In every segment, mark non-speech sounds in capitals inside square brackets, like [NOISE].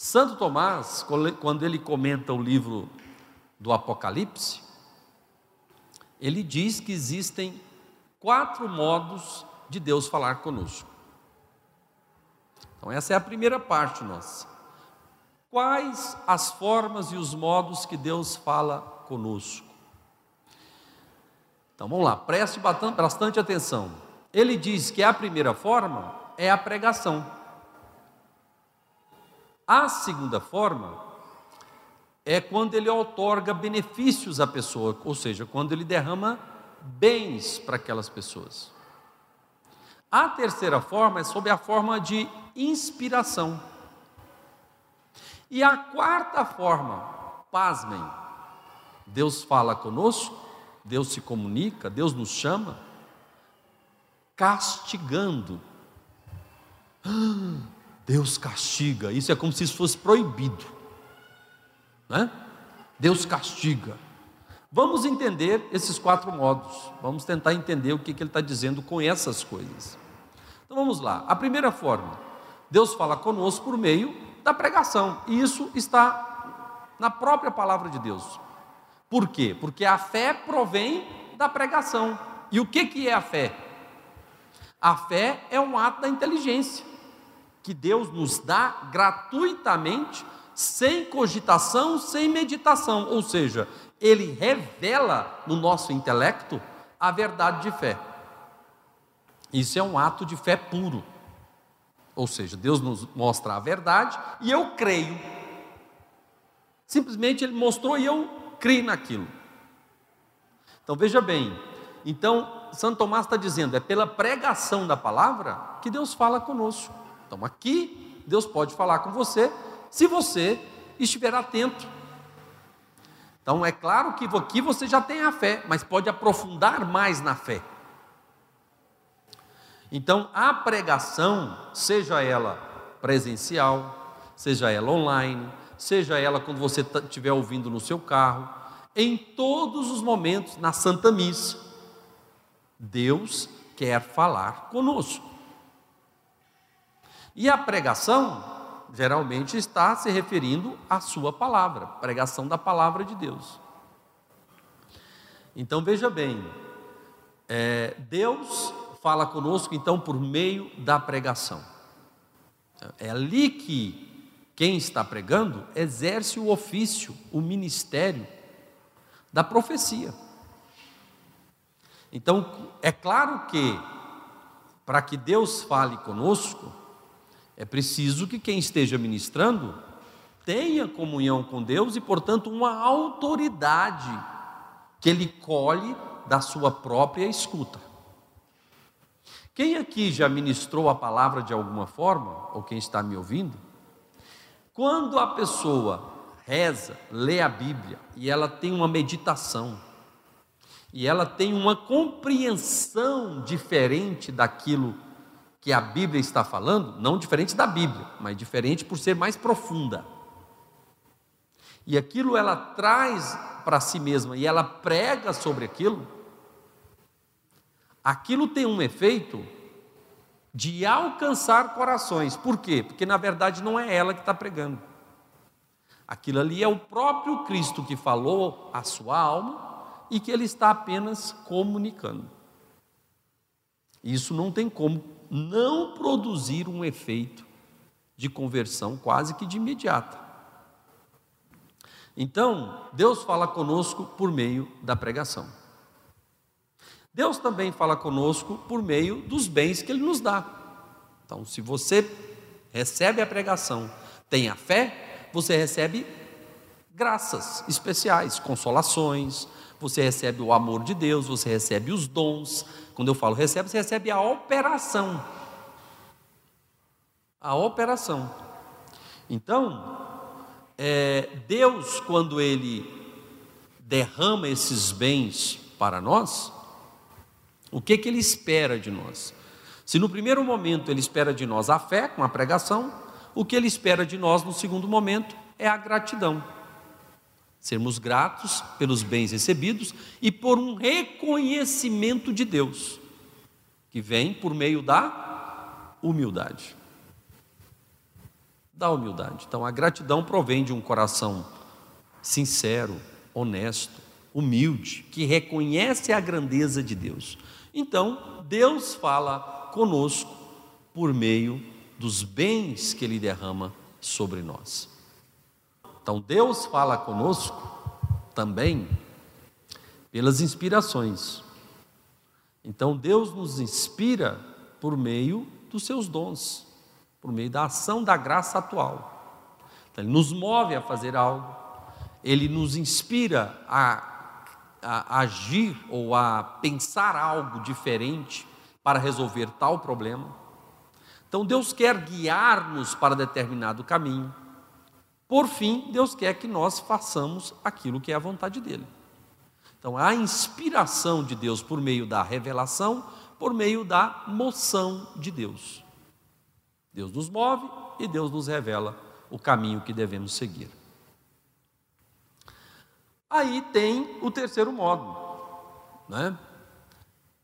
Santo Tomás, quando ele comenta o livro do Apocalipse, ele diz que existem quatro modos de Deus falar conosco. Então, essa é a primeira parte nossa. Quais as formas e os modos que Deus fala conosco? Então vamos lá, preste bastante atenção. Ele diz que a primeira forma é a pregação. A segunda forma é quando ele otorga benefícios à pessoa, ou seja, quando ele derrama bens para aquelas pessoas. A terceira forma é sob a forma de inspiração. E a quarta forma, pasmem, Deus fala conosco, Deus se comunica, Deus nos chama, castigando. [GASPS] Deus castiga, isso é como se isso fosse proibido, né? Deus castiga. Vamos entender esses quatro modos, vamos tentar entender o que, que ele está dizendo com essas coisas. Então vamos lá, a primeira forma, Deus fala conosco por meio da pregação. E isso está na própria palavra de Deus. Por quê? Porque a fé provém da pregação. E o que, que é a fé? A fé é um ato da inteligência, que Deus nos dá gratuitamente, sem cogitação, sem meditação. Ou seja, Ele revela no nosso intelecto a verdade de fé. Isso é um ato de fé puro. Ou seja, Deus nos mostra a verdade e eu creio. Simplesmente Ele mostrou e eu creio naquilo. Então veja bem, então Santo Tomás está dizendo, é pela pregação da palavra que Deus fala conosco. Então aqui Deus pode falar com você se você estiver atento. Então é claro que aqui você já tem a fé, mas pode aprofundar mais na fé. Então, a pregação, seja ela presencial, seja ela online, seja ela quando você estiver ouvindo no seu carro, em todos os momentos, na Santa Missa, Deus quer falar conosco. E a pregação, geralmente, está se referindo à Sua palavra, pregação da palavra de Deus. Então veja bem, é, Deus fala conosco então por meio da pregação. É ali que quem está pregando exerce o ofício, o ministério da profecia. Então, é claro que para que Deus fale conosco, é preciso que quem esteja ministrando tenha comunhão com Deus e, portanto, uma autoridade que ele colhe da sua própria escuta. Quem aqui já ministrou a palavra de alguma forma, ou quem está me ouvindo? Quando a pessoa reza, lê a Bíblia e ela tem uma meditação, e ela tem uma compreensão diferente daquilo que a Bíblia está falando, não diferente da Bíblia, mas diferente por ser mais profunda. E aquilo ela traz para si mesma e ela prega sobre aquilo, aquilo tem um efeito de alcançar corações. Por quê? Porque na verdade não é ela que está pregando. Aquilo ali é o próprio Cristo que falou a sua alma e que ele está apenas comunicando. Isso não tem como não produzir um efeito de conversão quase que de imediata. Então, Deus fala conosco por meio da pregação. Deus também fala conosco por meio dos bens que Ele nos dá. Então, se você recebe a pregação, tem a fé, você recebe graças especiais, consolações, você recebe o amor de Deus, você recebe os dons. Quando eu falo recebe, você recebe a operação. A operação. Então, é, Deus, quando Ele derrama esses bens para nós, o que, que ele espera de nós? Se no primeiro momento ele espera de nós a fé com a pregação, o que ele espera de nós no segundo momento é a gratidão. Sermos gratos pelos bens recebidos e por um reconhecimento de Deus, que vem por meio da humildade. da humildade. Então, a gratidão provém de um coração sincero, honesto, humilde, que reconhece a grandeza de Deus. Então, Deus fala conosco por meio dos bens que Ele derrama sobre nós. Então, Deus fala conosco também pelas inspirações. Então, Deus nos inspira por meio dos seus dons, por meio da ação da graça atual. Então, Ele nos move a fazer algo, Ele nos inspira a, a agir ou a pensar algo diferente para resolver tal problema. Então, Deus quer guiar-nos para determinado caminho. Por fim, Deus quer que nós façamos aquilo que é a vontade dEle. Então, a inspiração de Deus por meio da revelação, por meio da moção de Deus. Deus nos move e Deus nos revela o caminho que devemos seguir. Aí tem o terceiro modo, né?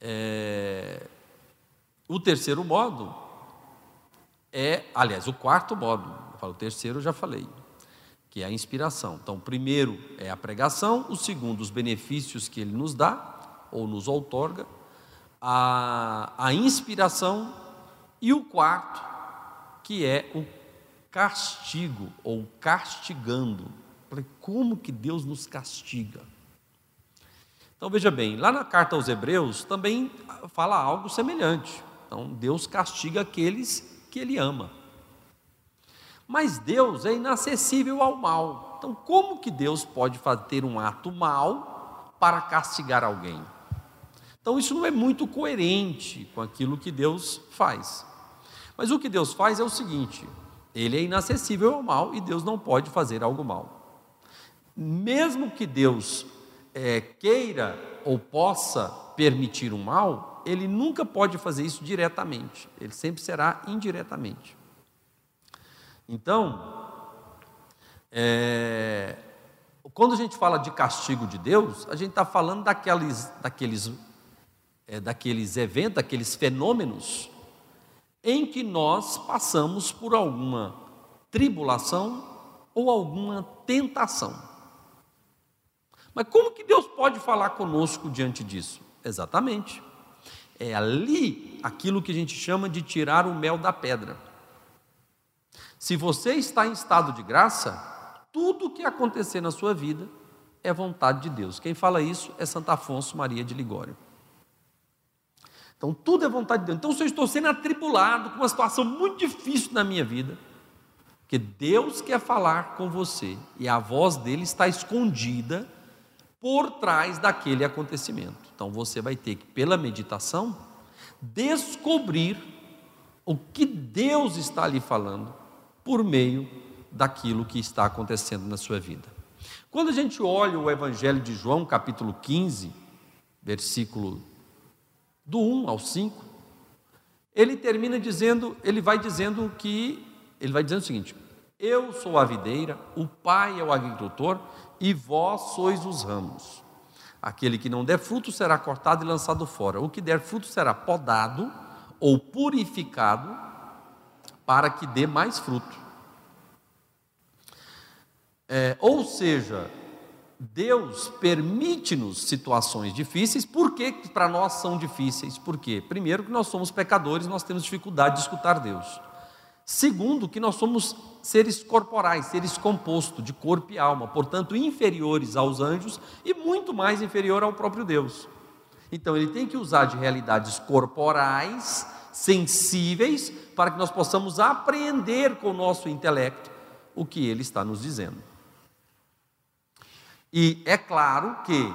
É, o terceiro modo é, aliás, o quarto modo, eu falo, o terceiro eu já falei, que é a inspiração. Então, primeiro é a pregação, o segundo, os benefícios que ele nos dá, ou nos outorga, a, a inspiração, e o quarto, que é o castigo, ou castigando. Como que Deus nos castiga? Então veja bem, lá na carta aos Hebreus também fala algo semelhante. Então Deus castiga aqueles que Ele ama. Mas Deus é inacessível ao mal. Então, como que Deus pode fazer um ato mal para castigar alguém? Então, isso não é muito coerente com aquilo que Deus faz. Mas o que Deus faz é o seguinte: Ele é inacessível ao mal e Deus não pode fazer algo mal. Mesmo que Deus é, queira ou possa permitir um mal, Ele nunca pode fazer isso diretamente, ele sempre será indiretamente. Então, é, quando a gente fala de castigo de Deus, a gente está falando daqueles, daqueles, é, daqueles eventos, daqueles fenômenos em que nós passamos por alguma tribulação ou alguma tentação. Mas como que Deus pode falar conosco diante disso? Exatamente. É ali aquilo que a gente chama de tirar o mel da pedra. Se você está em estado de graça, tudo o que acontecer na sua vida é vontade de Deus. Quem fala isso é Santo Afonso Maria de Ligório. Então, tudo é vontade de Deus. Então, se eu estou sendo atribulado com uma situação muito difícil na minha vida, que Deus quer falar com você e a voz dele está escondida por trás daquele acontecimento. Então, você vai ter que, pela meditação, descobrir o que Deus está lhe falando por meio daquilo que está acontecendo na sua vida. Quando a gente olha o Evangelho de João, capítulo 15, versículo do 1 ao 5, ele termina dizendo, ele vai dizendo que, ele vai dizendo o seguinte: Eu sou a videira, o Pai é o agricultor e vós sois os ramos. Aquele que não der fruto será cortado e lançado fora. O que der fruto será podado ou purificado para que dê mais fruto. É, ou seja, Deus permite-nos situações difíceis, por que para nós são difíceis? Por quê? Primeiro, que nós somos pecadores, nós temos dificuldade de escutar Deus. Segundo, que nós somos seres corporais, seres compostos de corpo e alma, portanto, inferiores aos anjos e muito mais inferior ao próprio Deus. Então, ele tem que usar de realidades corporais sensíveis, para que nós possamos apreender com o nosso intelecto o que ele está nos dizendo. E é claro que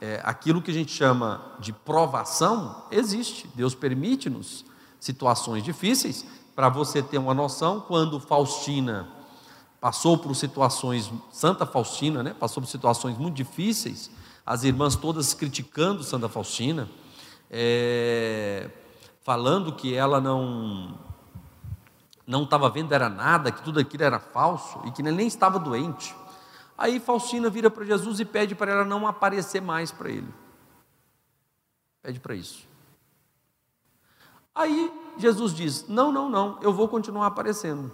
é, aquilo que a gente chama de provação existe, Deus permite-nos situações difíceis, para você ter uma noção, quando Faustina passou por situações, Santa Faustina, né, passou por situações muito difíceis, as irmãs todas criticando Santa Faustina, é, falando que ela não não estava vendo era nada, que tudo aquilo era falso e que nem estava doente. Aí Faustina vira para Jesus e pede para ela não aparecer mais para ele. Pede para isso. Aí Jesus diz: Não, não, não, eu vou continuar aparecendo.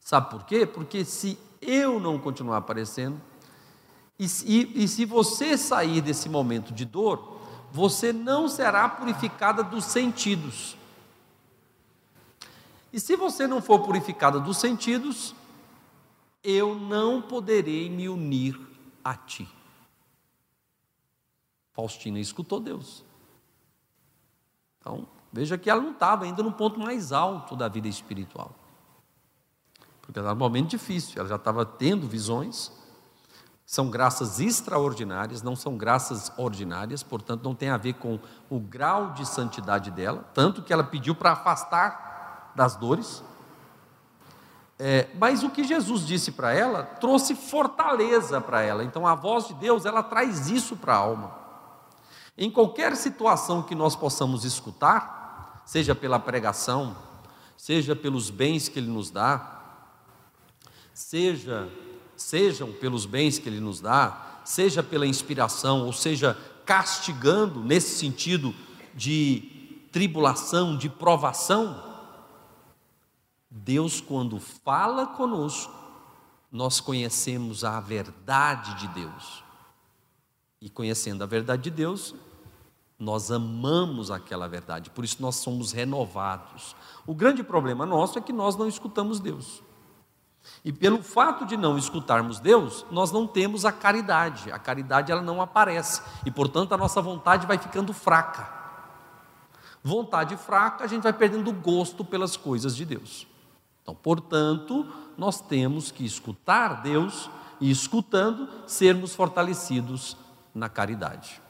Sabe por quê? Porque se eu não continuar aparecendo, e, e, e se você sair desse momento de dor, você não será purificada dos sentidos. E se você não for purificada dos sentidos, eu não poderei me unir a ti. Faustina escutou Deus. Então, veja que ela não estava ainda no ponto mais alto da vida espiritual. Porque era um momento difícil, ela já estava tendo visões, são graças extraordinárias, não são graças ordinárias, portanto, não tem a ver com o grau de santidade dela, tanto que ela pediu para afastar das dores. É, mas o que Jesus disse para ela trouxe fortaleza para ela. Então, a voz de Deus, ela traz isso para a alma. Em qualquer situação que nós possamos escutar, seja pela pregação, seja pelos bens que Ele nos dá, seja sejam pelos bens que Ele nos dá, seja pela inspiração, ou seja, castigando nesse sentido de tribulação, de provação, Deus, quando fala conosco, nós conhecemos a verdade de Deus. E conhecendo a verdade de Deus, nós amamos aquela verdade, por isso nós somos renovados. O grande problema nosso é que nós não escutamos Deus. E pelo fato de não escutarmos Deus, nós não temos a caridade. A caridade ela não aparece e, portanto, a nossa vontade vai ficando fraca. Vontade fraca, a gente vai perdendo gosto pelas coisas de Deus. Então, portanto, nós temos que escutar Deus e escutando sermos fortalecidos na caridade.